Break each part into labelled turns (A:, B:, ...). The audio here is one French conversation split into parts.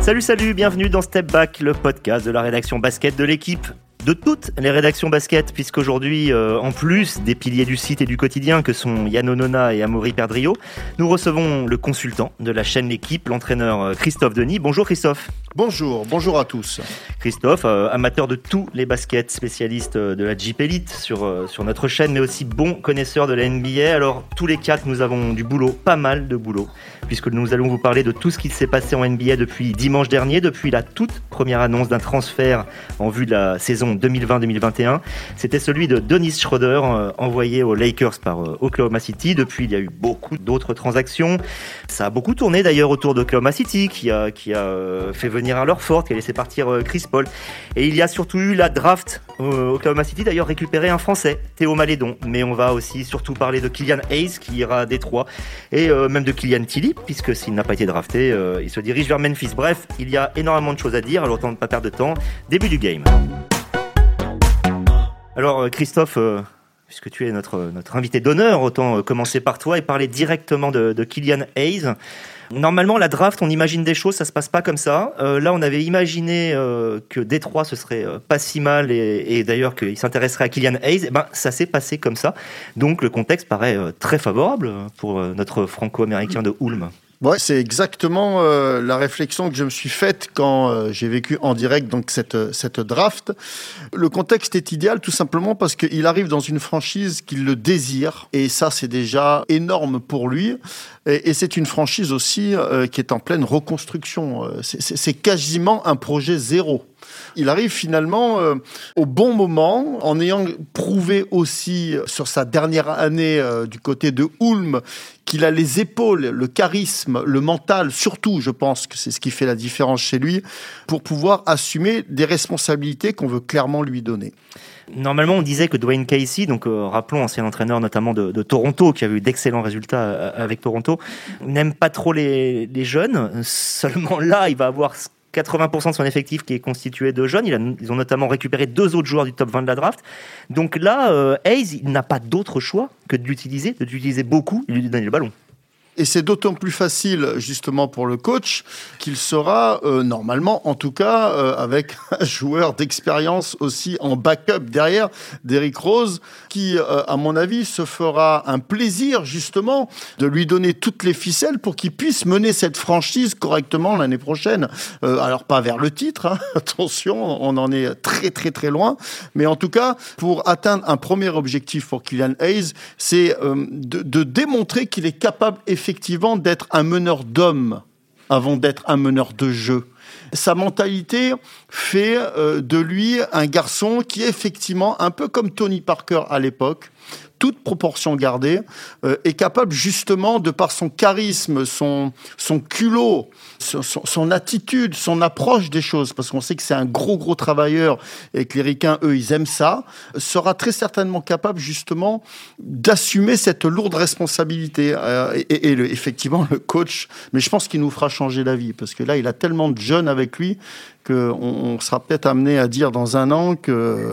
A: Salut, salut, bienvenue dans Step Back, le podcast de la rédaction basket de l'équipe de toutes les rédactions basket, puisqu'aujourd'hui, euh, en plus des piliers du site et du quotidien que sont Yann Onona et Amaury Perdrio, nous recevons le consultant de la chaîne L'équipe, l'entraîneur euh, Christophe Denis. Bonjour Christophe.
B: Bonjour, bonjour à tous.
A: Christophe, euh, amateur de tous les baskets, spécialiste de la Jeep Elite sur, sur notre chaîne, mais aussi bon connaisseur de la NBA. Alors, tous les quatre, nous avons du boulot, pas mal de boulot, puisque nous allons vous parler de tout ce qui s'est passé en NBA depuis dimanche dernier, depuis la toute première annonce d'un transfert en vue de la saison 2020-2021. C'était celui de Dennis Schroeder, euh, envoyé aux Lakers par euh, Oklahoma City. Depuis, il y a eu beaucoup d'autres transactions. Ça a beaucoup tourné d'ailleurs autour d'Oklahoma City, qui a, qui a euh, fait venir un leur fort, qui a laissé partir Chris Paul. Et il y a surtout eu la draft. Oklahoma City d'ailleurs récupéré un Français, Théo Malédon. Mais on va aussi surtout parler de Kylian Hayes, qui ira à Détroit, et même de Kylian Tilly, puisque s'il n'a pas été drafté, il se dirige vers Memphis. Bref, il y a énormément de choses à dire, alors autant ne pas perdre de temps. Début du game. Alors euh, Christophe, euh, puisque tu es notre, invité d'honneur, autant euh, commencer par toi et parler directement de, de Kylian Hayes. Normalement, la draft, on imagine des choses, ça se passe pas comme ça. là, on avait imaginé que Détroit, ce serait pas si mal et, d'ailleurs qu'il s'intéresserait à Kylian Hayes. Et eh ben, ça s'est passé comme ça. Donc, le contexte paraît très favorable pour notre franco-américain de Ulm.
B: Ouais, c'est exactement euh, la réflexion que je me suis faite quand euh, j'ai vécu en direct donc cette cette draft. Le contexte est idéal tout simplement parce qu'il arrive dans une franchise qu'il le désire et ça c'est déjà énorme pour lui. Et, c'est une franchise aussi euh, qui est en pleine reconstruction. C'est quasiment un projet zéro. Il arrive finalement euh, au bon moment, en ayant prouvé aussi sur sa dernière année euh, du côté de Ulm qu'il a les épaules, le charisme, le mental, surtout, je pense que c'est ce qui fait la différence chez lui, pour pouvoir assumer des responsabilités qu'on veut clairement lui donner.
A: Normalement, on disait que Dwayne Casey, donc euh, rappelons ancien entraîneur notamment de, Toronto, qui a eu d'excellents résultats avec Toronto, n'aime pas trop les, les, jeunes. Seulement là, il va avoir 80% de son effectif qui est constitué de jeunes. ils ont notamment récupéré deux autres joueurs du top 20 de la draft. Donc là, euh, Hayes, n'a pas d'autre choix que de l'utiliser beaucoup et de lui donner le ballon.
B: Et c'est d'autant plus facile justement pour le coach qu'il sera euh, normalement, en tout cas, euh, avec un joueur d'expérience aussi en backup derrière, d'Eric Rose, qui, euh, à mon avis, se fera un plaisir justement de lui donner toutes les ficelles pour qu'il puisse mener cette franchise correctement l'année prochaine. alors pas vers le titre, hein, attention, on en est très très très loin, mais en tout cas pour atteindre un premier objectif pour Kylian Hayes, c'est de, de démontrer qu'il est capable effectivement effectivement d'être un meneur d'hommes avant d'être un meneur de jeu. Sa mentalité fait euh, de lui un garçon qui est effectivement un peu comme Tony Parker à l'époque, toute proportion gardée, euh, est capable justement, de par son charisme, son, son culot, son, attitude, son approche des choses, parce qu'on sait que c'est un gros, gros travailleur et que les ricains, eux, ils aiment ça, sera très certainement capable justement d'assumer cette lourde responsabilité. Euh, et, effectivement, le coach, mais je pense qu'il nous fera changer la vie, parce que là, il a tellement de jeunes avec lui qu'on on sera peut-être amené à dire dans un an que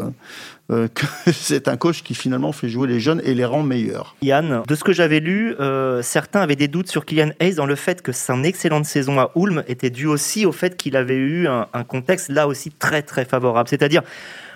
B: euh, que c'est un coach qui finalement fait jouer les jeunes et les rend meilleurs.
A: Yann, de ce que j'avais lu, euh, certains avaient des doutes sur Kylian Hayes dans le fait que son excellente saison à Ulm était due aussi au fait qu'il avait eu un, contexte là aussi très très favorable. C'est-à-dire,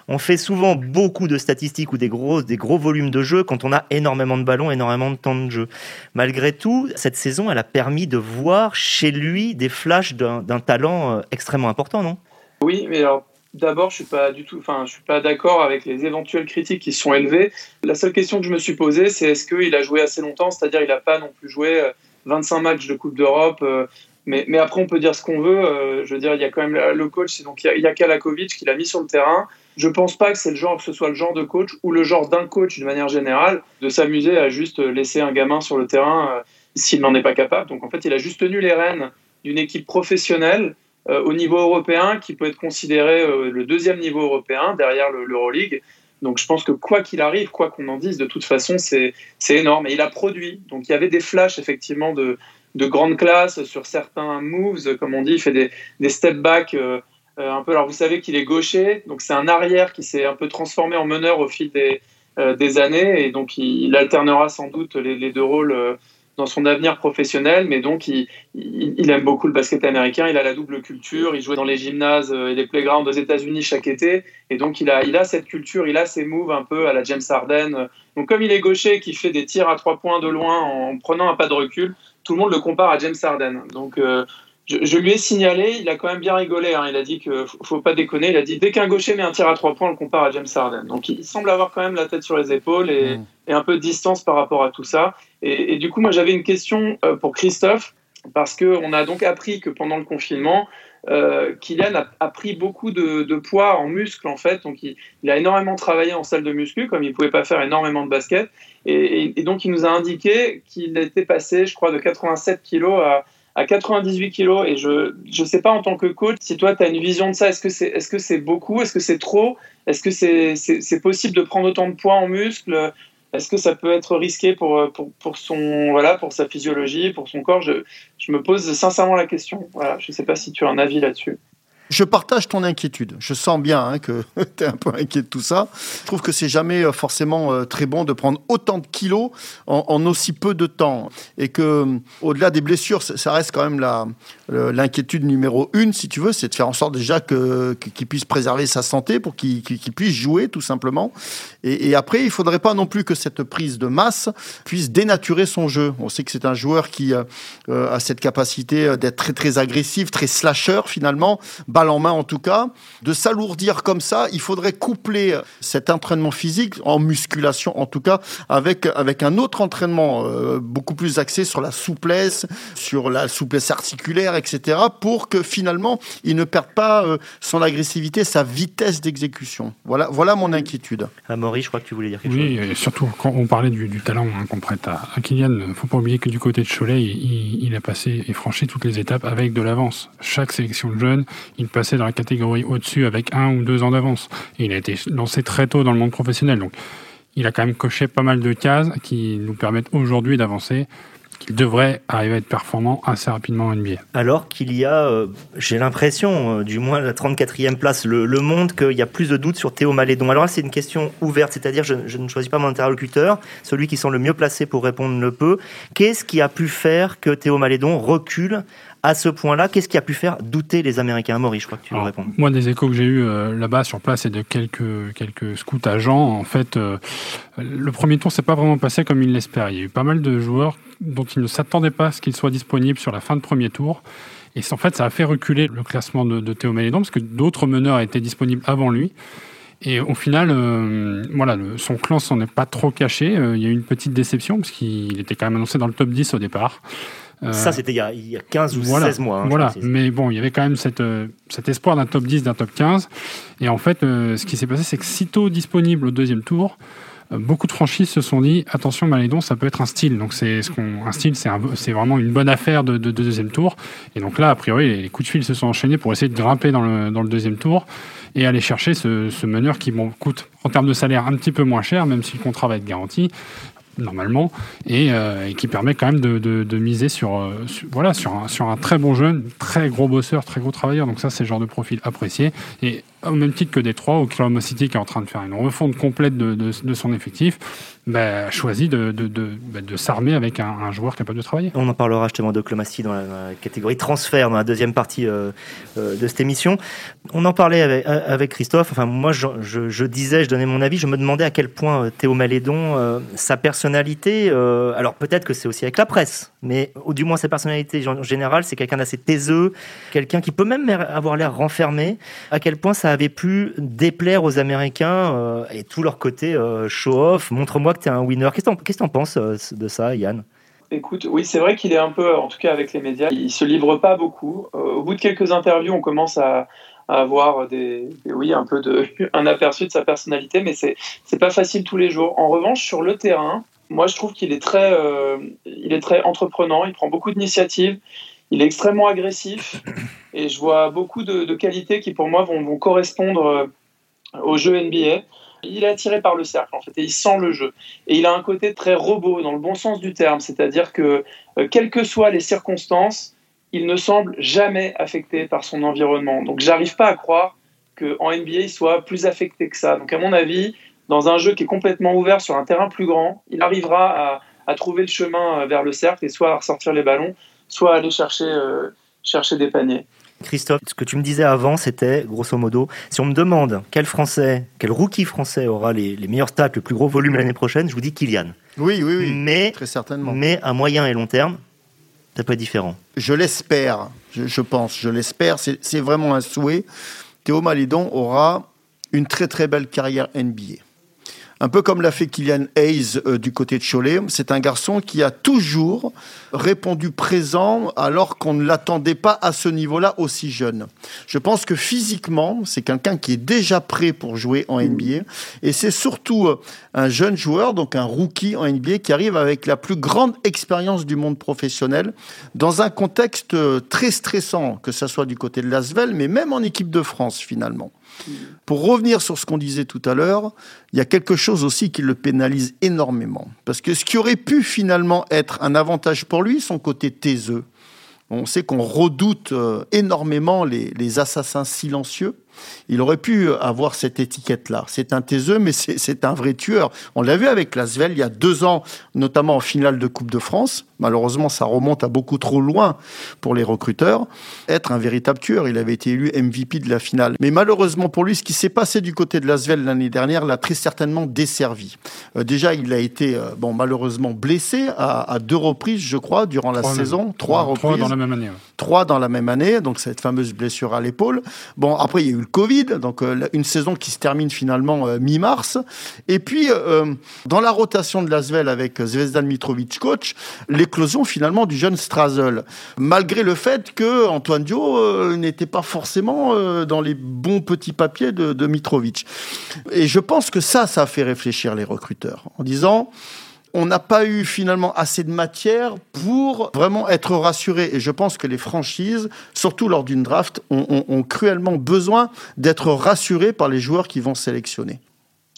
A: on fait souvent beaucoup de statistiques ou des gros, des gros volumes de jeu quand on a énormément de ballons, énormément de temps de jeu. Malgré tout, cette saison, elle a permis de voir chez lui des flashs d'un talent euh, extrêmement important, non?
C: Oui, mais alors D'abord, je suis pas du tout, enfin, je suis pas d'accord avec les éventuelles critiques qui sont élevées. La seule question que je me suis posée, c'est est-ce qu'il a joué assez longtemps, c'est-à-dire il n'a pas non plus joué 25 euh, matchs de Coupe d'Europe. Euh, mais, mais, après, on peut dire ce qu'on veut. Je veux dire, il y a quand même le coach, donc il y a, Kalakovic qui l'a mis sur le terrain. Je pense pas que c'est le genre, que ce soit le genre de coach ou le genre d'un coach d'une manière générale, de s'amuser à juste laisser un gamin sur le terrain s'il n'en est pas capable. Donc en fait, il a juste tenu les rênes d'une équipe professionnelle euh, au niveau européen, qui peut être considéré euh, le deuxième niveau européen derrière l'Euroleague. Donc je pense que quoi qu'il arrive, quoi qu'on en dise, de toute façon, c'est énorme. Et il a produit. Donc il y avait des flashs effectivement de, de grande classe sur certains moves, comme on dit, il fait des, des step back euh, un peu. Alors vous savez qu'il est gaucher, donc c'est un arrière qui s'est un peu transformé en meneur au fil des, des années, et donc il, alternera sans doute les, deux rôles dans son avenir professionnel, mais donc il, aime beaucoup le basket américain, il a la double culture, il jouait dans les gymnases euh, et les playgrounds aux États-Unis chaque été, et donc il a, il a cette culture, il a ses moves un peu à la James Harden. Donc comme il est gaucher, qui fait des tirs à trois points de loin en prenant un pas de recul, tout le monde le compare à James Harden. Donc euh, je, lui ai signalé, il a quand même bien rigolé. Hein. il a dit que faut pas déconner. Il a dit dès qu'un gaucher met un tir à trois points, on le compare à James Harden. Donc il semble avoir quand même la tête sur les épaules et, mm. un peu de distance par rapport à tout ça. Et, du coup, moi j'avais une question euh, pour Christophe parce qu'on a donc appris que pendant le confinement, euh, Kylian a, pris beaucoup de, poids en muscle en fait. Donc il, a énormément travaillé en salle de muscu comme il pouvait pas faire énormément de basket. Et, et donc il nous a indiqué qu'il était passé, je crois, de 87 kilos à à 98 kilos et je ne sais pas en tant que coach si toi tu as une vision de ça. Est-ce que c'est est-ce que c'est beaucoup? Est-ce que c'est trop? Est-ce que c'est, c'est, possible de prendre autant de poids en muscle? Est-ce que ça peut être risqué pour, pour, pour, son voilà pour sa physiologie pour son corps? Je, je me pose sincèrement la question. Voilà. Je ne sais pas si tu as un avis là-dessus
B: je partage ton inquiétude. Je sens bien hein, que tu es un peu inquiet de tout ça. Je trouve que c'est jamais euh, forcément euh, très bon de prendre autant de kilos en, aussi peu de temps. Et que, euh, au-delà des blessures, ça reste quand même l'inquiétude numéro une, si tu veux, c'est de faire en sorte déjà qu'il puisse préserver sa santé pour qu'il puisse jouer, tout simplement. Et, après, il faudrait pas non plus que cette prise de masse puisse dénaturer son jeu. On sait que c'est un joueur qui a cette capacité d'être très, très agressif, très slasher, finalement balle en main en tout cas, de s'alourdir comme ça, il faudrait coupler cet entraînement physique, en musculation en tout cas, avec, avec un autre entraînement euh, beaucoup plus axé sur la souplesse, sur la souplesse articulaire, etc., pour que finalement, il ne perde pas euh, son agressivité, sa vitesse d'exécution. Voilà, voilà mon inquiétude.
A: Amaury, je crois que tu voulais dire quelque
D: chose.
A: Oui,
D: et surtout quand on parlait du, talent hein, qu'on prête à, à Kylian, il ne faut pas oublier que du côté de Cholet, il, il, a passé et franchi toutes les étapes avec de l'avance. Chaque sélection de jeunes, il il passait dans la catégorie au-dessus avec un ou deux ans d'avance. Et il a été lancé très tôt dans le monde professionnel. Donc, il a quand même coché pas mal de cases qui nous permettent aujourd'hui d'avancer qu'il devrait arriver à être performant assez rapidement en NBA.
A: Alors qu'il y a, euh, j'ai l'impression, euh, du moins la 34e place, le, monde, qu'il y a plus de doutes sur Théo Malédon. Alors là, c'est une question ouverte, c'est-à-dire je, je, ne choisis pas mon interlocuteur, celui qui semble le mieux placé pour répondre le peut. Qu'est-ce qui a pu faire que Théo Malédon recule à ce point-là, qu'est-ce qui a pu faire douter les Américains? Maurice, je crois que tu veux répondre.
D: Moi, des échos que j'ai eu euh, là-bas sur place et de quelques, quelques scouts agents, en fait, euh, le premier tour s'est pas vraiment passé comme il l'espérait. Il y a eu pas mal de joueurs dont il ne s'attendait pas à ce qu'ils soient disponibles sur la fin de premier tour. Et en fait, ça a fait reculer le classement de, Théo Malédon parce que d'autres meneurs étaient disponibles avant lui. Et au final, euh, voilà, son clan s'en est pas trop caché. il y a eu une petite déception parce qu'il était quand même annoncé dans le top 10 au départ.
A: Euh, ça, c'était il, y a 15 ou 16 mois.
D: Hein, voilà, mais bon, il y avait quand même cette, euh, cet espoir d'un top 10, d'un top 15. Et en fait, euh, ce qui s'est passé, c'est que sitôt disponible au deuxième tour, beaucoup de franchises se sont dit attention Malédon ça peut être un style donc c'est ce qu'on un style c'est c'est vraiment une bonne affaire de, deuxième tour et donc là a priori les, coups de fil se sont enchaînés pour essayer de grimper dans le, dans le deuxième tour et aller chercher ce, ce meneur qui bon, coûte en termes de salaire un petit peu moins cher même si le contrat va être garanti normalement, euh, et, qui permet quand même de, miser sur, euh, voilà, sur, un, très bon jeune, très gros bosseur, très gros travailleur. Donc ça, c'est le genre de profil apprécié. Et au même titre que Détroit, Oklahoma City qui est en train de faire une refonte complète de, de son effectif, bah, choisi de, bah, de s'armer avec un, joueur capable de travailler.
A: On en parlera justement de Clomasty dans, la, catégorie transfert, dans la deuxième partie euh, euh, de cette émission. On en parlait avec, euh, Christophe. Enfin, moi, je, je, disais, je donnais mon avis, je me demandais à quel point Théo Malédon, sa personnalité, alors peut-être que c'est aussi avec la presse, mais du moins sa personnalité en général, c'est quelqu'un d'assez taiseux, quelqu'un qui peut même avoir l'air renfermé, à quel point ça avait pu déplaire aux Américains et tout leur côté show-off, montre-moi que tu es un winner. Qu'est-ce que tu en penses euh, de ça, Yann?
C: Écoute, oui, c'est vrai qu'il est un peu, en tout cas avec les médias, il se livre pas beaucoup. Euh, au bout de quelques interviews, on commence à, avoir des, oui, un peu de, un aperçu de sa personnalité, mais c'est, c'est pas facile tous les jours. En revanche, sur le terrain, moi, je trouve qu'il est très, euh, il est très entreprenant. Il prend beaucoup d'initiatives. Il est extrêmement agressif, et je vois beaucoup de, qualités qui, pour moi, vont, correspondre au jeu NBA il est attiré par le cercle en fait et il sent le jeu. Et il a un côté très robot dans le bon sens du terme, c'est-à-dire que euh, quelles que soient les circonstances, il ne semble jamais affecté par son environnement. Donc j'arrive pas à croire qu'en NBA il soit plus affecté que ça. Donc à mon avis, dans un jeu qui est complètement ouvert sur un terrain plus grand, il arrivera à, à trouver le chemin vers le cercle et soit à ressortir les ballons, soit aller chercher, chercher des paniers.
A: Christophe, ce que tu me disais avant, c'était, grosso modo, si on me demande quel Français, quel rookie français aura les, meilleurs stats, le plus gros volume l'année prochaine, je vous dis Kylian.
B: Oui, oui, oui.
A: Mais,
B: très certainement.
A: Mais à moyen et long terme, ça peut être différent.
B: Je l'espère, je, pense, je l'espère. C'est vraiment un souhait. Théo Malédon aura une très très belle carrière NBA un peu comme l'a fait Kylian Hayes euh, du côté de Cholet. C'est un garçon qui a toujours répondu présent alors qu'on ne l'attendait pas à ce niveau-là aussi jeune. Je pense que physiquement, c'est quelqu'un qui est déjà prêt pour jouer en NBA et c'est surtout euh, un jeune joueur, donc un rookie en NBA qui arrive avec la plus grande expérience du monde professionnel dans un contexte euh, très stressant, que ce soit du côté de Lasvel, mais même en équipe de France finalement. Pour revenir sur ce qu'on disait tout à l'heure, il y a quelque chose aussi qui le pénalise énormément. Parce que ce qui aurait pu finalement être un avantage pour lui, son côté taiseux. On sait qu'on redoute euh, énormément les assassins silencieux. Il aurait pu avoir cette étiquette-là. C'est un taiseux, mais c'est un vrai tueur. On l'a vu avec Lasvel il y a deux ans, notamment en finale de Coupe de France. Malheureusement, ça remonte à beaucoup trop loin pour les recruteurs. Être un véritable tueur, il avait été élu MVP de la finale. Mais malheureusement pour lui, ce qui s'est passé du côté de Lasvel l'année dernière l'a très certainement desservi. Euh, déjà, il a été euh, bon malheureusement blessé à, deux reprises, je crois, durant la saison. Trois, reprises. Trois
D: dans la même année.
B: Trois dans la même année, donc cette fameuse blessure à l'épaule. Bon, après, il y a eu Covid, donc euh, une saison qui se termine finalement euh, mi-mars. Et puis, euh, dans la rotation de Lasvel avec Zvezdan Mitrovic coach, l'éclosion finalement du jeune Strazel. Malgré le fait que Antoine Dio n'était pas forcément dans les bons petits papiers de, de Mitrovic. Et je pense que ça, ça a fait réfléchir les recruteurs en disant on n'a pas eu finalement assez de matière pour vraiment être rassuré. Et je pense que les franchises, surtout lors d'une draft, ont, cruellement besoin d'être rassurés par les joueurs qui vont sélectionner.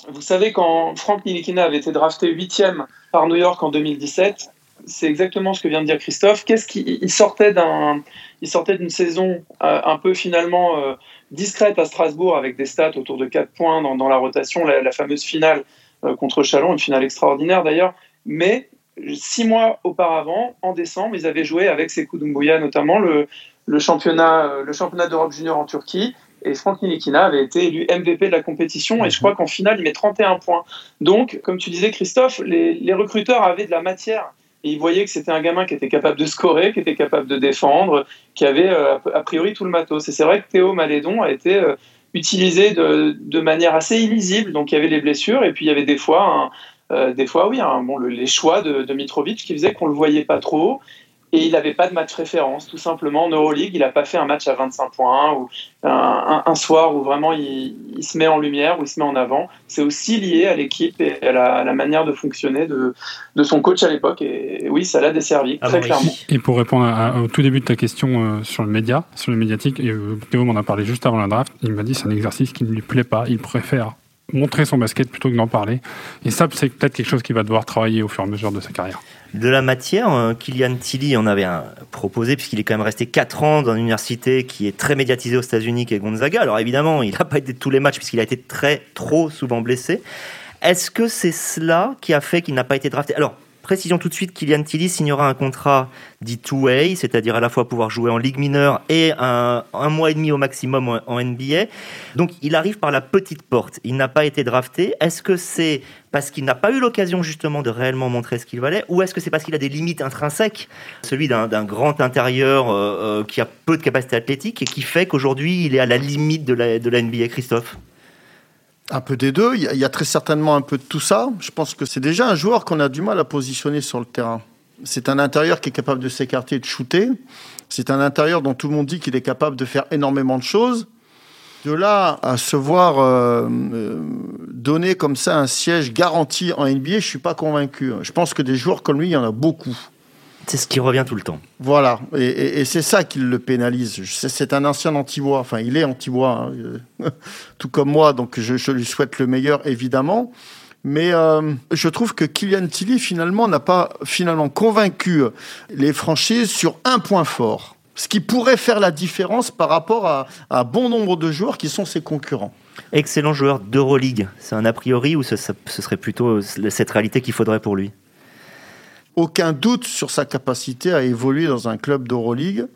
C: Vous savez, quand Frank Nilikina avait été drafté huitième par New York en 2017, c'est exactement ce que vient de dire Christophe. Qu'est-ce qu'il sortait d'un, il sortait d'une saison euh, un peu finalement euh, discrète à Strasbourg avec des stats autour de 4 points dans, la rotation, la, fameuse finale euh, contre Chalon, une finale extraordinaire d'ailleurs. Mais six mois auparavant, en décembre, ils avaient joué avec Sekou Doumbouya, notamment le, championnat, le championnat d'Europe junior en Turquie. Et Franck Nilikina avait été élu MVP de la compétition et je crois qu'en finale, il met 31 points. Donc, comme tu disais, Christophe, les, recruteurs avaient de la matière et ils voyaient que c'était un gamin qui était capable de scorer, qui était capable de défendre, qui avait euh, a priori tout le matos. Et c'est vrai que Théo Malédon a été euh, utilisé de, manière assez illisible. Donc, il y avait les blessures et puis il y avait des fois euh, des fois, oui, hein, bon, les choix de, Mitrovic qui faisaient qu'on le voyait pas trop. Et il n'avait pas de match référence, tout simplement. En Euroleague, il n'a pas fait un match à 25 points ou un, soir où vraiment il, se met en lumière, où il se met en avant. C'est aussi lié à l'équipe et à la, manière de fonctionner de, son coach à l'époque. Et, oui, ça l'a desservi, très clairement.
D: Et pour répondre au tout début de ta question euh, sur le média, sur le médiatique, euh, Théo m'en a parlé juste avant la draft. Il m'a dit c'est un exercice qui ne lui plaît pas. Il préfère montrer son basket plutôt que d'en parler. Et ça, c'est peut-être quelque chose qu'il va devoir travailler au fur et à mesure de sa carrière.
A: De la matière, euh, Kylian Tilly en avait proposé, puisqu'il est quand même resté 4 ans dans une université qui est très médiatisée aux États-Unis, qui est Gonzaga. Alors évidemment, il n'a pas été tous les matchs, puisqu'il a été très, trop souvent blessé. Est-ce que c'est cela qui a fait qu'il n'a pas été drafté? Alors, Précision tout de suite, Kylian Tilly signera un contrat dit two-way, c'est-à-dire à la fois pouvoir jouer en Ligue mineure et un, mois et demi au maximum en, NBA. Donc il arrive par la petite porte. Il n'a pas été drafté. Est-ce que c'est parce qu'il n'a pas eu l'occasion justement de réellement montrer ce qu'il valait, ou est-ce que c'est parce qu'il a des limites intrinsèques, celui d'un grand intérieur euh, euh, qui a peu de capacité athlétique et qui fait qu'aujourd'hui il est à la limite de de la NBA, Christophe?
B: Un peu des deux. Il y, a, très certainement un peu de tout ça. Je pense que c'est déjà un joueur qu'on a du mal à positionner sur le terrain. C'est un intérieur qui est capable de s'écarter et de shooter. C'est un intérieur dont tout le monde dit qu'il est capable de faire énormément de choses. De là à se voir euh, euh, donner comme ça un siège garanti en NBA, je ne suis pas convaincu. Je pense que des joueurs comme lui, il y en a beaucoup.
A: C'est ce qui revient tout le temps.
B: Voilà, et, c'est ça qui le pénalise. C'est un ancien anti-bois, enfin il est anti-bois, hein. tout comme moi, donc je, lui souhaite le meilleur évidemment. Mais euh, je trouve que Kylian Tilly finalement n'a pas finalement convaincu les franchises sur un point fort, ce qui pourrait faire la différence par rapport à, un bon nombre de joueurs qui sont ses concurrents.
A: Excellent joueur d'Euroleague, c'est un a priori ou ce serait plutôt cette réalité qu'il faudrait pour lui?
B: Aucun doute sur sa capacité à évoluer dans un club d'Euroleague.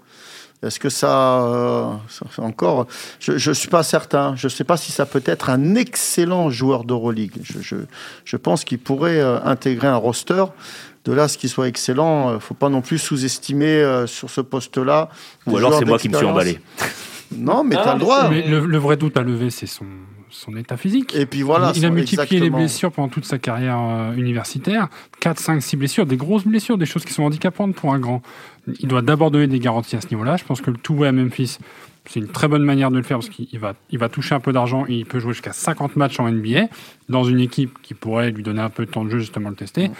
B: Est-ce que ça, encore, je ne suis pas certain. Je ne sais pas si ça peut être un excellent joueur d'Euroleague. Je, je, je, pense qu'il pourrait intégrer un roster. De là, ce qu'il soit excellent, il ne faut pas non plus sous-estimer sur ce poste-là.
A: Ou alors c'est moi qui me suis emballé.
B: Non, mais tu as le droit.
D: Mais le, vrai doute à lever, c'est son, son état physique.
B: Et puis voilà.
D: Il, a multiplié les blessures pendant toute sa carrière euh, universitaire. 4, 5, 6 blessures, des grosses blessures, des choses qui sont handicapantes pour un grand. Il doit d'abord donner des garanties à ce niveau-là. Je pense que le tout à Memphis, c'est une très bonne manière de le faire parce qu'il va, il va toucher un peu d'argent et il peut jouer jusqu'à 50 matchs en NBA dans une équipe qui pourrait lui donner un peu de temps de jeu justement le tester.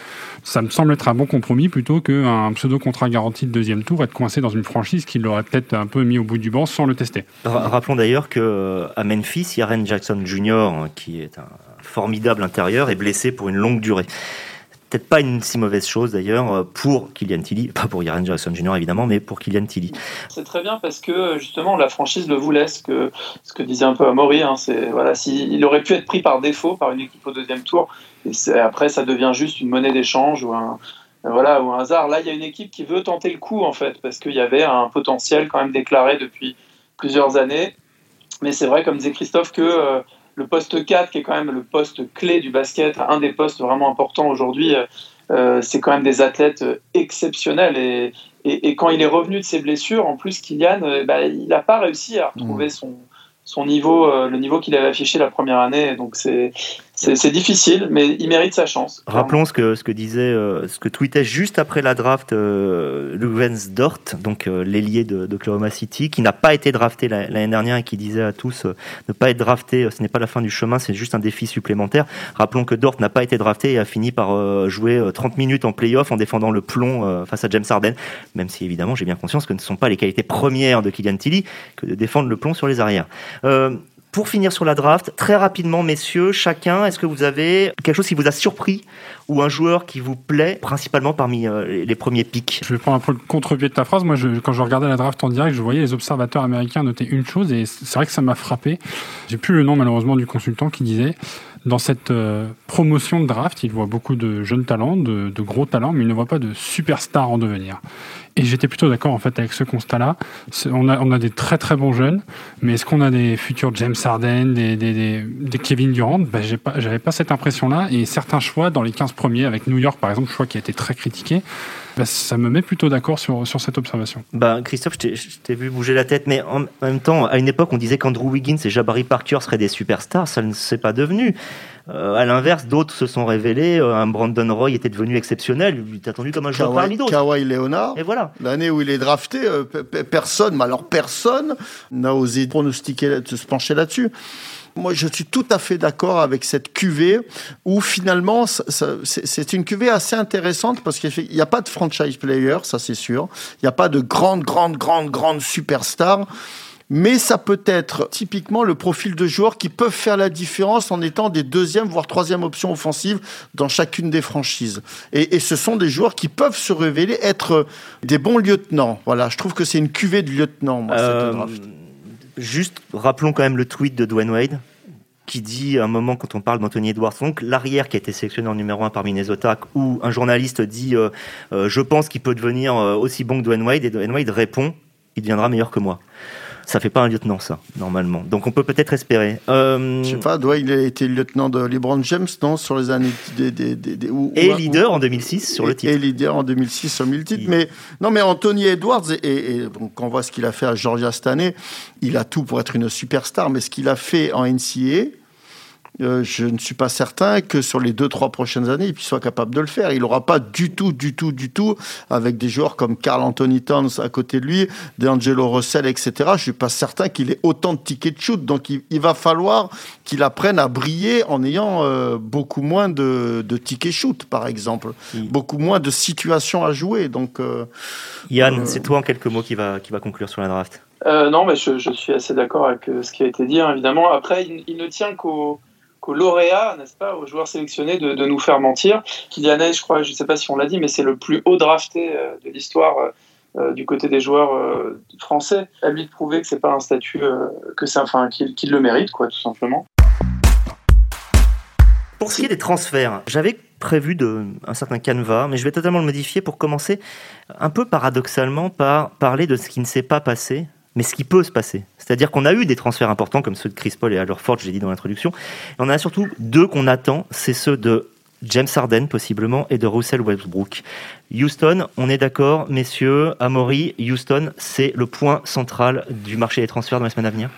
D: Ça me semble être un bon compromis plutôt qu'un pseudo-contrat garanti de deuxième tour, être coincé dans une franchise qui l'aurait peut-être un peu mis au bout du banc sans le tester.
A: Rappelons d'ailleurs qu'à euh, Memphis, Yaren Jackson Jr., qui est un formidable intérieur, est blessé pour une longue durée peut-être pas une si mauvaise chose d'ailleurs euh, pour Kylian Tilly, pas pour Jaren Jackson Jr. évidemment, mais pour Kylian Tilly.
C: C'est très bien parce que justement la franchise le voulait, ce que, ce que disait un peu Amaury, hein, c'est voilà, s'il aurait pu être pris par défaut par une équipe au deuxième tour, et après ça devient juste une monnaie d'échange ou un, voilà, ou un hasard. Là, il y a une équipe qui veut tenter le coup en fait, parce qu'il y avait un potentiel quand même déclaré depuis plusieurs années. Mais c'est vrai, comme disait Christophe, que euh, le poste 4, qui est quand même le poste clé du basket, un des postes vraiment importants aujourd'hui, euh, euh, c'est quand même des athlètes euh, exceptionnels. Et, et, quand il est revenu de ses blessures, en plus, Kylian, bah, il n'a pas réussi à retrouver mmh. son, son niveau, le niveau qu'il avait affiché la première année. Donc c'est c'est difficile, mais il mérite sa chance.
A: Rappelons ce que, ce que disait, euh, ce que tweetait juste après la draft euh, Dort, donc euh, l'ailier de, de City, qui n'a pas été drafté l'année dernière et qui disait à tous euh, ne pas être drafté, ce n'est pas la fin du chemin, c'est juste un défi supplémentaire. Rappelons que Dort n'a pas été drafté et a fini par jouer 30 minutes en playoff en défendant le plomb face à James Harden, même si évidemment j'ai bien conscience que ce ne sont pas les qualités premières de Kylian Tilly que de défendre le plomb sur les arrières. Pour finir sur la draft, très rapidement, messieurs, chacun, est-ce que vous avez quelque chose qui vous a surpris ou un joueur qui vous plaît, principalement parmi euh, les premiers pics
D: Je vais prendre un peu le contre-pied de ta phrase. Moi, quand je regardais la draft en direct, je voyais les observateurs américains noter une chose et c'est vrai que ça m'a frappé. J'ai plus le nom malheureusement du consultant qui disait dans cette euh, promotion de draft, il voit beaucoup de jeunes talents, de, de, gros talents, mais il ne voit pas de superstars en devenir. Et j'étais plutôt d'accord en fait avec ce constat-là. On a, on a des très très bons jeunes, mais est-ce qu'on a des futurs James Harden, des, des, des, des Kevin Durant? Ben, J'avais pas, pas cette impression-là. Et certains choix dans les 15 premiers, avec New York par exemple, choix qui a été très critiqué, ben, ça me met plutôt d'accord sur, sur cette observation.
A: Ben, Christophe, je t'ai vu bouger la tête, mais en même temps, à une époque, on disait qu'Andrew Wiggins et Jabari Parker seraient des superstars. Ça ne s'est pas devenu. Euh, à l'inverse, d'autres se sont révélés. Euh, un Brandon Roy était devenu exceptionnel. Il est attendu comme un joueur parmi d'autres.
B: Kawhi Leonard.
A: Et voilà.
B: L'année où il est drafté, euh, personne, mais alors personne n'a osé pronostiquer, se pencher là-dessus. Moi, je suis tout à fait d'accord avec cette cuvée où finalement, c'est une cuvée assez intéressante parce qu'il n'y a pas de franchise player, ça c'est sûr. Il n'y a pas de grande, grande, grande, grande superstar mais ça peut être typiquement le profil de joueurs qui peuvent faire la différence en étant des deuxième voire troisième options offensives dans chacune des franchises. Et, ce sont des joueurs qui peuvent se révéler être des bons lieutenants. Voilà, je trouve que c'est une cuvée de lieutenants, moi, cette euh, draft.
A: Juste, rappelons quand même le tweet de Dwayne Wade qui dit à un moment quand on parle d'Anthony Edwards, donc l'arrière qui a été sélectionné en numéro 1 par Minnesota, où un journaliste dit euh, euh, je pense qu'il peut devenir aussi bon que Dwayne Wade, et Dwayne Wade répond il deviendra meilleur que moi ça fait pas un lieutenant, ça, normalement. Donc on peut peut-être espérer.
B: Euh... Je sais pas, doit, il a été lieutenant de LeBron James, non Sur les années. Des, des, des,
A: et leader en 2006 sur le titre.
B: Et leader en 2006 sur le titre. Mais, non, mais Anthony Edwards, et, et donc, on voit ce qu'il a fait à Georgia cette année, il a tout pour être une superstar, mais ce qu'il a fait en NCAA, euh, je ne suis pas certain que sur les deux, trois prochaines années, il soit capable de le faire. Il n'aura pas du tout, du tout, du tout, avec des joueurs comme Carl Anthony Towns à côté de lui, DeAngelo Russell, etc. Je ne suis pas certain qu'il ait autant de tickets de shoot. Donc il, va falloir qu'il apprenne à briller en ayant euh, beaucoup moins de, de, tickets shoot, par exemple. Beaucoup moins de situations à jouer. Donc, euh,
A: Yann, c'est toi en quelques mots qui va, qui va conclure sur la draft.
C: non, mais je, suis assez d'accord avec ce qui a été dit, hein, évidemment. Après, il ne tient qu'au qu'au lauréat, n'est-ce pas, aux joueurs sélectionnés de, nous faire mentir. Kylian je crois, je ne sais pas si on l'a dit, mais c'est le plus haut drafté euh, de l'histoire euh, euh, du côté des joueurs français. À lui de prouver que c'est pas un statut, que c'est enfin qu'il le mérite, quoi, tout simplement.
A: Pour ce qui est des transferts, j'avais prévu un certain canevas, mais je vais totalement le modifier pour commencer un peu paradoxalement par parler de ce qui ne s'est pas passé, mais ce qui peut se passer. C'est-à-dire qu'on a eu des transferts importants comme ceux de Chris Paul et Ford, j'ai dit dans l'introduction, on a surtout deux qu'on attend, c'est ceux de James Harden possiblement et de Russell Westbrook. Houston, on est d'accord, messieurs, Amaury, Houston, c'est le point central du marché des transferts dans les semaines à venir?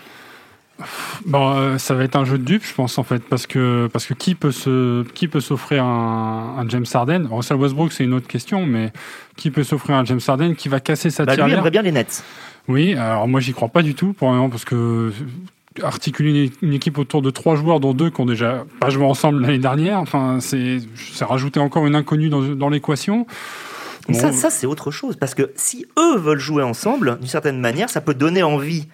D: Bon, euh, ça va être un jeu de dupes, je pense en fait, parce que parce que qui peut se qui peut s'offrir un, James Harden? Russell Westbrook, c'est une autre question, mais qui peut s'offrir un James Harden qui va casser sa bah, Lui
A: aimerait bien les Nets.
D: Oui, alors moi j'y crois pas du tout pour le moment parce que articuler une, équipe autour de trois joueurs, dont deux qui ont déjà pas joué ensemble l'année dernière. Enfin, c'est rajouter encore une inconnue dans, dans l'équation.
A: ça, ça c'est autre chose, parce que si eux veulent jouer ensemble, d'une certaine manière, ça peut donner envie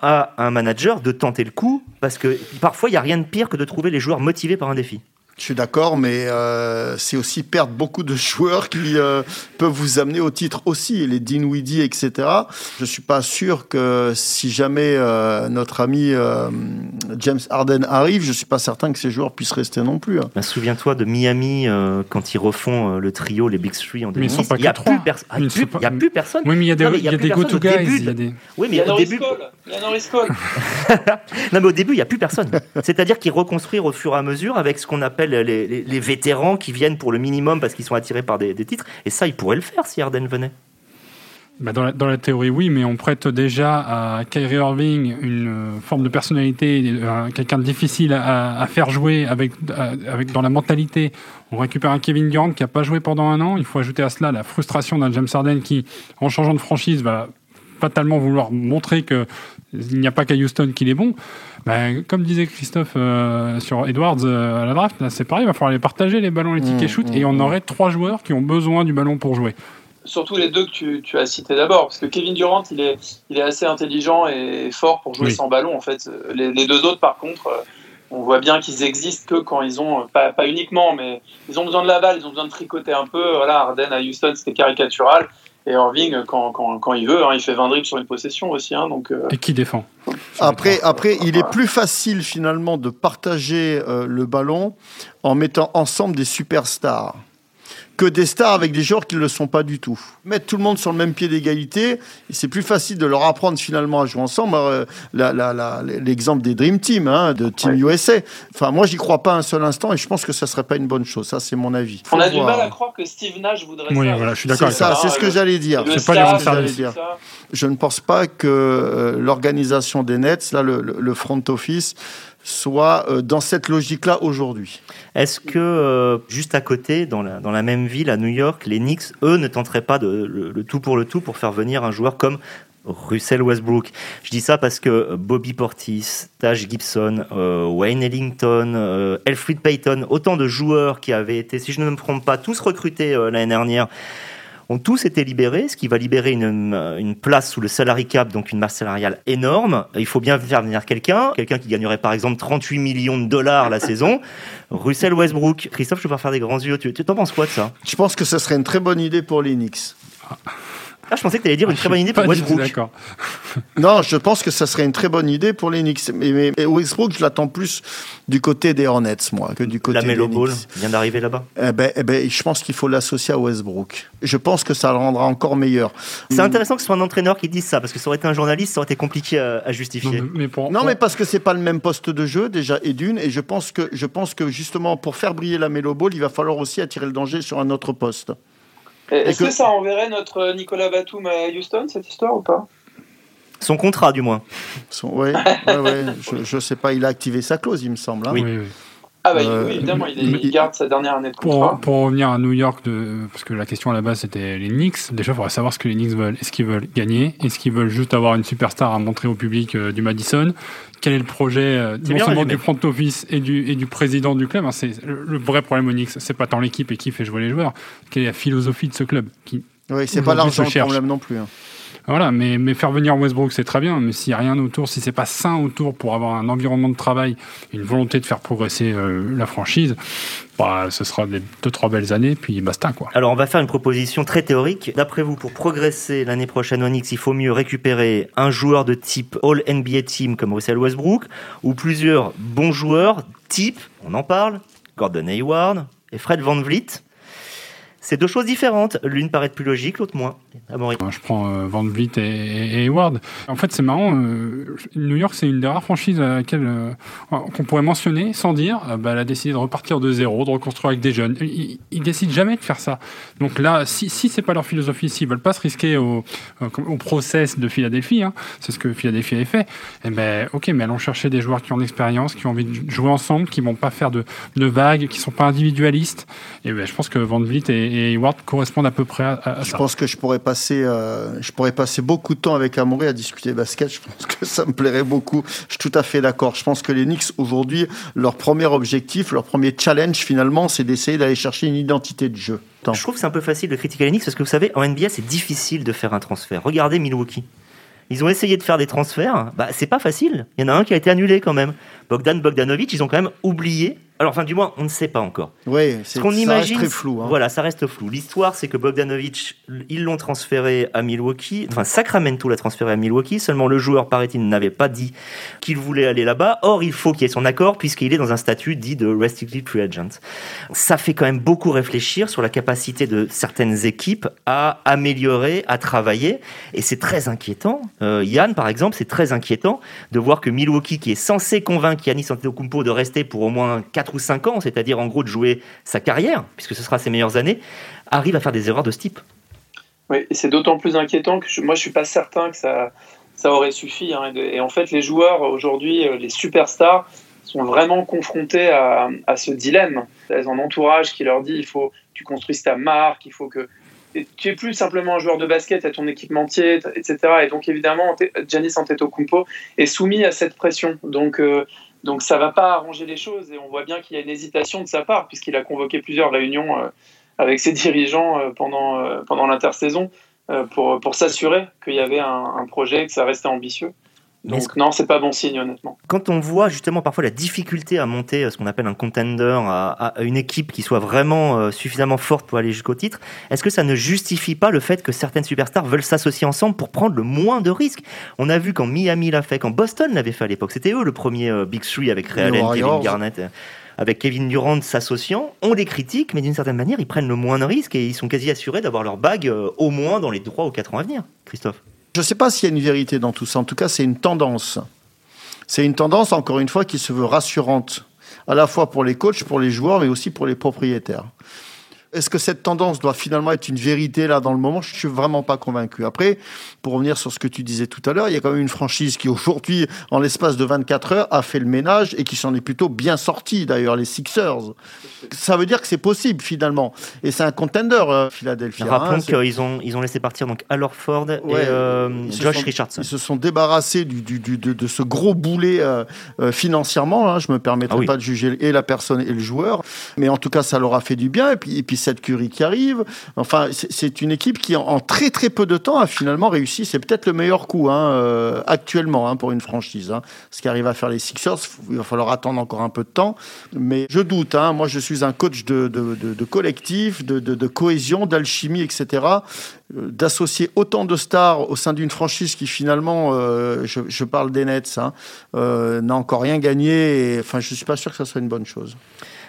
A: à un manager de tenter le coup, parce que parfois, il n'y a rien de pire que de trouver les joueurs motivés par un défi.
B: Je suis d'accord, mais euh, c'est aussi perdre beaucoup de joueurs qui euh, peuvent vous amener au titre aussi, les Dinwiddie, etc. Je suis pas sûr que si jamais euh, notre ami James Harden arrive, je suis pas certain que ces joueurs puissent rester non plus. Hein.
A: Bah, souviens-toi de Miami quand ils refont le trio, les Big Three en 2006.
D: Il n'y a, plus,
A: ah, y a plus personne.
D: Oui, mais il y a des, y a des go-to guys. Il y a des...
C: Oui, mais au début. Il y a Norris Cole.
A: non, mais au début, il n'y a plus personne. C'est-à-dire qu'ils reconstruisent au fur et à mesure avec ce qu'on appelle les, vétérans qui viennent pour le minimum parce qu'ils sont attirés par des, titres. Et ça, ils pourraient le faire si Harden venait.
D: Bah dans, la, théorie, oui, mais on prête déjà à Kyrie Irving une euh, forme de personnalité, euh, quelqu'un de difficile à, faire jouer avec, dans la mentalité. On récupère un Kevin Durant qui n'a pas joué pendant un an. Il faut ajouter à cela la frustration d'un James Harden qui, en changeant de franchise, va fatalement vouloir montrer qu'il n'y a pas qu'à Houston qu'il est bon. Ben, comme disait Christophe euh, sur Edwards euh, à la draft, c'est pareil, il va falloir les partager les ballons, les tickets mmh, shoot, et on mmh, aurait trois joueurs qui ont besoin du ballon pour jouer.
C: Surtout les deux que tu, as cités d'abord, parce que Kevin Durant, il est, il est assez intelligent et fort pour jouer sans ballon. En fait, les, deux autres, par contre, euh, on voit bien qu'ils existent que quand ils ont, pas, pas, uniquement, mais ils ont besoin de la balle, ils ont besoin de tricoter un peu. Voilà, Arden à Houston, c'était caricatural. Et Irving, quand, quand, quand il veut, hein, il fait 20 dribbles sur une possession aussi. Hein, donc,
D: euh, Et qui défend?
B: Après, après, il est plus facile finalement de partager euh, le ballon en mettant ensemble des superstars que des stars avec des joueurs qui ne le sont pas du tout. Mettre tout le monde sur le même pied d'égalité, c'est plus facile de leur apprendre finalement à jouer ensemble. Euh, l'exemple des Dream Team, hein, de Team USA. Enfin, moi, j'y crois pas un seul instant et je pense que ça serait pas une bonne chose. Ça, c'est mon avis.
C: On a du mal à croire que Steve Nash voudrait
D: oui, Voilà, je suis d'accord.
B: C'est ça, c'est ce que j'allais dire.
D: C'est pas les
B: dire. Je ne pense pas que euh, l'organisation des Nets, là, le front office, soit euh, dans cette logique-là aujourd'hui.
A: Est-ce que, euh, juste à côté, dans la, même ville, à New York, les Knicks, eux, ne tenteraient pas de, le, tout pour le tout pour faire venir un joueur comme Russell Westbrook? Je dis ça parce que Bobby Portis, Taj Gibson, euh, Wayne Ellington, Elfrid Payton, autant de joueurs qui avaient été, si je ne me trompe pas, tous recrutés l'année dernière ont tous été libérés, ce qui va libérer une, une, place sous le salary cap, donc une masse salariale énorme. Il faut bien faire venir quelqu'un, quelqu'un qui gagnerait par exemple 38 millions de dollars la saison. Russell Westbrook. Christophe, je vais pas faire des grands yeux. Tu t'en penses quoi de ça?
B: Je pense que ce serait une très bonne idée pour les Knicks.
A: Ah, je pensais que tu allais dire une très bonne idée pour Westbrook. D'accord.
B: non, je pense que ça serait une très bonne idée pour les Knicks. Mais, Westbrook, je l'attends plus du côté des Hornets, moi, que du côté
A: La
B: Melo
A: Ball vient d'arriver là-bas.
B: Eh ben, eh ben, je pense qu'il faut l'associer à Westbrook. Je pense que ça le rendra encore meilleur.
A: C'est intéressant que ce soit un entraîneur qui dise ça, parce que ça aurait été un journaliste, ça aurait été compliqué à, justifier.
B: Non, mais, non, mais parce que c'est pas le même poste de jeu déjà et d'une, et je pense que je pense que justement pour faire briller la Melo Ball, il va falloir aussi attirer le danger sur un autre poste.
C: Est-ce que... ça enverrait notre Nicolas Batum à Houston, cette histoire ou pas?
A: Son contrat, du moins.
B: Oui, ouais, je ne sais pas, il a activé sa clause, il me semble. Hein.
D: Oui, oui.
C: Ah bah oui, évidemment, il, garde sa dernière année de contrat.
D: Pour, pour, revenir à New York, de, parce que la question à la base c'était les Knicks, déjà il faudrait savoir ce que les Knicks veulent. Est-ce qu'ils veulent gagner? Est-ce qu'ils veulent juste avoir une superstar à montrer au public euh, du Madison? Quel est le projet euh, non seulement du front office et du, et du président du club hein, C'est le, vrai problème aux Knicks, c'est pas tant l'équipe et qui fait jouer les joueurs, quelle est la philosophie de ce club qui,
B: Oui, c'est pas l'argent le problème non plus. Hein.
D: Voilà, mais, faire venir Westbrook, c'est très bien, mais s'il n'y a rien autour, si c'est pas sain autour pour avoir un environnement de travail, une volonté de faire progresser euh, la franchise, bah, ce sera des deux, trois belles années, puis basta. Quoi.
A: Alors, on va faire une proposition très théorique. D'après vous, pour progresser l'année prochaine au Knicks, il faut mieux récupérer un joueur de type All-NBA Team comme Russell Westbrook, ou plusieurs bons joueurs type, on en parle, Gordon Hayward et Fred Van Vliet? C'est deux choses différentes. L'une paraît plus logique, l'autre moins.
D: Je prends euh, Van Vliet et, Hayward. En fait, c'est marrant. Euh, New York, c'est une des rares franchises à laquelle euh, qu'on pourrait mentionner sans dire. bah, elle a décidé de repartir de zéro, de reconstruire avec des jeunes. Ils, ils décident jamais de faire ça. Donc là, si, si c'est pas leur philosophie, s'ils veulent pas se risquer au, au process de Philadelphie, hein, c'est ce que Philadelphie a fait. Eh ben, ok, mais allons chercher des joueurs qui ont de l'expérience, qui ont envie de jouer ensemble, qui vont pas faire de, de vagues, qui sont pas individualistes. Et ben, je pense que Van Vliet et et Hayward correspondent à peu près à, ça.
B: Je pense que je pourrais euh, je pourrais passer beaucoup de temps avec Amoré à discuter basket. Je pense que ça me plairait beaucoup. Je suis tout à fait d'accord. Je pense que les Knicks aujourd'hui, leur premier objectif, leur premier challenge finalement, c'est d'essayer d'aller chercher une identité de jeu.
A: Je trouve que c'est un peu facile de critiquer les Knicks parce que vous savez, en NBA, c'est difficile de faire un transfert. Regardez Milwaukee. Ils ont essayé de faire des transferts. Bah, c'est pas facile. Il y en a un qui a été annulé quand même. Bogdan Bogdanovic, ils ont quand même oublié alors, enfin, du moins, on ne sait pas encore.
B: Oui, c'est qu'on imagine. Reste très flou. Hein.
A: Voilà, ça reste flou. L'histoire, c'est que Bogdanovic, ils l'ont transféré à Milwaukee. Enfin, Sacramento l'a transféré à Milwaukee. Seulement, le joueur, paraît-il, n'avait pas dit qu'il voulait aller là-bas. Or, il faut qu'il ait son accord puisqu'il est dans un statut dit de restricted free agent. Ça fait quand même beaucoup réfléchir sur la capacité de certaines équipes à améliorer, à travailler. Et c'est très inquiétant. Euh, Yann, par exemple, c'est très inquiétant de voir que Milwaukee, qui est censé convaincre Yannis Antetokounmpo de rester pour au moins 4 ou 5 ans, c'est-à-dire en gros de jouer sa carrière, puisque ce sera ses meilleures années, arrive à faire des erreurs de ce type.
C: Oui, c'est d'autant plus inquiétant que moi je suis pas certain que ça, ça aurait suffi. Hein, et, en fait, les joueurs aujourd'hui, euh, les superstars, sont vraiment confrontés à, ce dilemme. Elles ont un entourage qui leur dit il faut que tu construises ta marque, il faut que tu es plus simplement un joueur de basket, à ton équipementier, etc. Et donc évidemment, Giannis Antetokounmpo est soumis à cette pression. Donc euh, donc ça va pas arranger les choses et on voit bien qu'il y a une hésitation de sa part puisqu'il a convoqué plusieurs réunions euh, avec ses dirigeants euh, pendant, euh, pendant l'intersaison pour, s'assurer qu'il y avait un, un, projet, que ça restait ambitieux. Donc non, c'est pas bon signe honnêtement.
A: Quand on voit justement parfois la difficulté à monter euh, ce qu'on appelle un contender, à, une équipe qui soit vraiment euh, suffisamment forte pour aller jusqu'au titre, est-ce que ça ne justifie pas le fait que certaines superstars veulent s'associer ensemble pour prendre le moins de risques? On a vu quand Miami l'a fait, quand Boston l'avait fait à l'époque, c'était eux le premier euh, Big Three avec Ray Allen, Kevin Garnett avec Kevin Durant s'associant, on les critique, mais d'une certaine manière, ils prennent le moins de risques et ils sont quasi assurés d'avoir leur bague au moins dans les 3 ou 4 ans à venir. Christophe
B: je ne sais pas s'il y a une vérité dans tout ça. En tout cas, c'est une tendance. C'est une tendance, encore une fois, qui se veut rassurante, à la fois pour les coachs, pour les joueurs, mais aussi pour les propriétaires. Est-ce que cette tendance doit finalement être une vérité là dans le moment? Je suis vraiment pas convaincu. Après, pour revenir sur ce que tu disais tout à l'heure, il y a quand même une franchise qui aujourd'hui, en l'espace de 24 heures, a fait le ménage et qui s'en est plutôt bien sorti. D'ailleurs, les Sixers. Ça veut dire que c'est possible finalement. Et c'est un contender, euh, Philadelphia.
A: Rappelons hein, qu'ils ont ils ont laissé partir donc Al Ford et euh, Josh Richardson.
B: Ils se sont débarrassés du, du, de, ce gros boulet euh, financièrement. Hein. Je me permettrai ah pas de juger et la personne et le joueur, mais en tout cas, ça leur a fait du bien. Et puis, et puis cette Curie qui arrive. Enfin, c'est une équipe qui, en, très très peu de temps, a finalement réussi. C'est peut-être le meilleur coup hein, euh, actuellement hein, pour une franchise. Hein. Ce qui arrive à faire les Sixers, il va falloir attendre encore un peu de temps. Mais je doute. Hein. Moi, je suis un coach de, de, collectif, de, cohésion, d'alchimie, etc. Euh, d'associer autant de stars au sein d'une franchise qui finalement, euh, je, parle des Nets, n'a encore rien gagné. Et, enfin, je suis pas sûr que ça soit une bonne chose.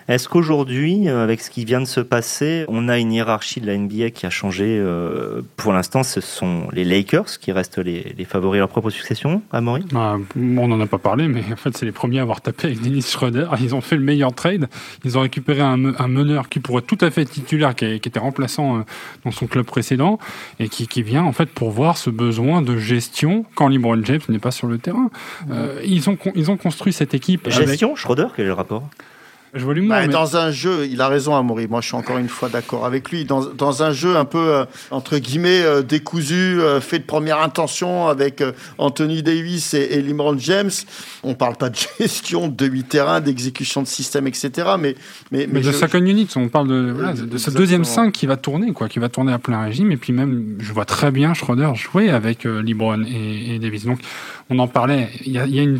A: Est-ce qu'aujourd'hui, euh, avec ce qui vient de se passer, on a une hiérarchie de la NBA qui a changé euh, Pour l'instant, ce sont les Lakers qui restent les, favoris à leur propre succession, à Maury
D: bah, On n'en a pas parlé, mais en fait, c'est les premiers à avoir tapé avec Dennis Schroeder. Ils ont fait le meilleur trade. Ils ont récupéré un, meneur qui pourrait tout à fait être titulaire, qui, était remplaçant euh, dans son club précédent, et qui, vient en fait pour voir ce besoin de gestion quand LeBron James n'est pas sur le terrain. ils, ont, ils ont construit cette équipe.
A: Gestion, Schroeder, quel est le rapport?
B: Je vois bah, Dans un jeu, il a raison, Amaury. Moi, je suis encore une fois d'accord avec lui. Dans, dans, un jeu un peu, euh, entre guillemets, euh, décousu, euh, fait de première intention avec Anthony Davis et, et James, on parle pas de gestion de huit terrains, d'exécution de système, etc. Mais,
D: mais, mais, de second unit, on parle de, de ce deuxième 5 qui va tourner, quoi, qui va tourner à plein régime. Et puis même, je vois très bien Schroeder jouer avec Libron et, et, Davis. Donc, on en parlait. Il y a, il y a une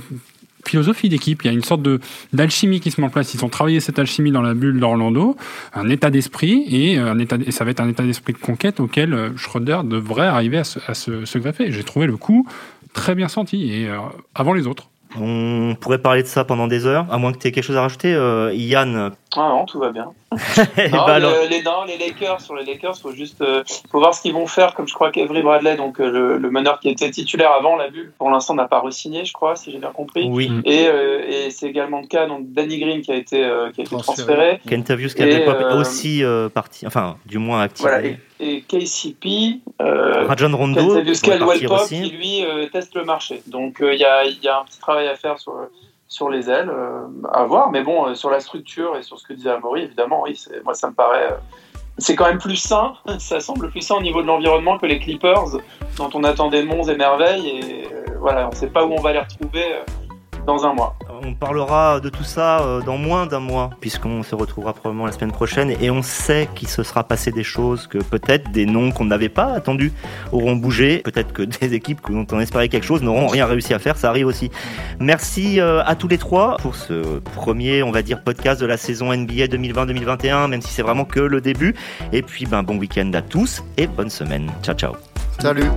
D: philosophie d'équipe. Il y a une sorte de d'alchimie qui se met en place. Ils ont travaillé cette alchimie dans la bulle d'Orlando, un état d'esprit et un état ça va être un état d'esprit de conquête auquel euh, Schroeder devrait arriver à se, à se, greffer. J'ai trouvé le coup très bien senti et euh, avant les autres.
A: On pourrait parler de ça pendant des heures, à moins que tu aies quelque chose à rajouter. Euh, Yann,
C: ah non, tout va bien.
A: Eh
C: non,
A: ben
C: le- les, non, les Lakers, sur les Lakers, faut juste, euh, faut voir ce qu'ils vont faire. Comme je crois qu'Avery Bradley, donc euh, le, le meneur qui était titulaire avant la bulle, pour l'instant n'a pas re-signé, je crois, si j'ai bien compris.
A: Oui,
C: Et, euh, et c'est également le cas donc Danny Green qui a été, euh, qui a été
B: Transféré.
A: Kentavius
C: euh,
A: aussi euh, parti, enfin, du moins activé.
C: Voilà, et, et KCP, euh,
A: Rajon Rondo aussi.
C: qui lui euh, teste le marché. Donc euh, il y, a, il y a un petit travail à faire sur, sur les ailes, euh, à voir. Mais bon, sur la structure et sur ce que disait Amaury, évidemment, oui, moi ça me paraît. c'est quand même plus sain, ça semble plus sain au niveau de l'environnement que les Clippers, dont on attendait monts et merveilles. Et euh, voilà, on ne sait pas où on va les retrouver dans un mois.
A: On parlera de tout ça euh, dans moins d'un mois, puisqu'on se retrouvera probablement la semaine prochaine, et on sait qu'il se sera passé des choses, que peut-être des noms qu'on n'avait pas attendus auront bougé, peut-être que des équipes dont on espérait quelque chose n'auront rien réussi à faire, ça arrive aussi. Merci euh, à tous les trois pour ce premier, on va dire, podcast de la saison NBA 2020-2021, même si c'est vraiment que le début. Et puis, ben, bon week-end à tous et bonne semaine. Ciao, ciao.
B: Salut.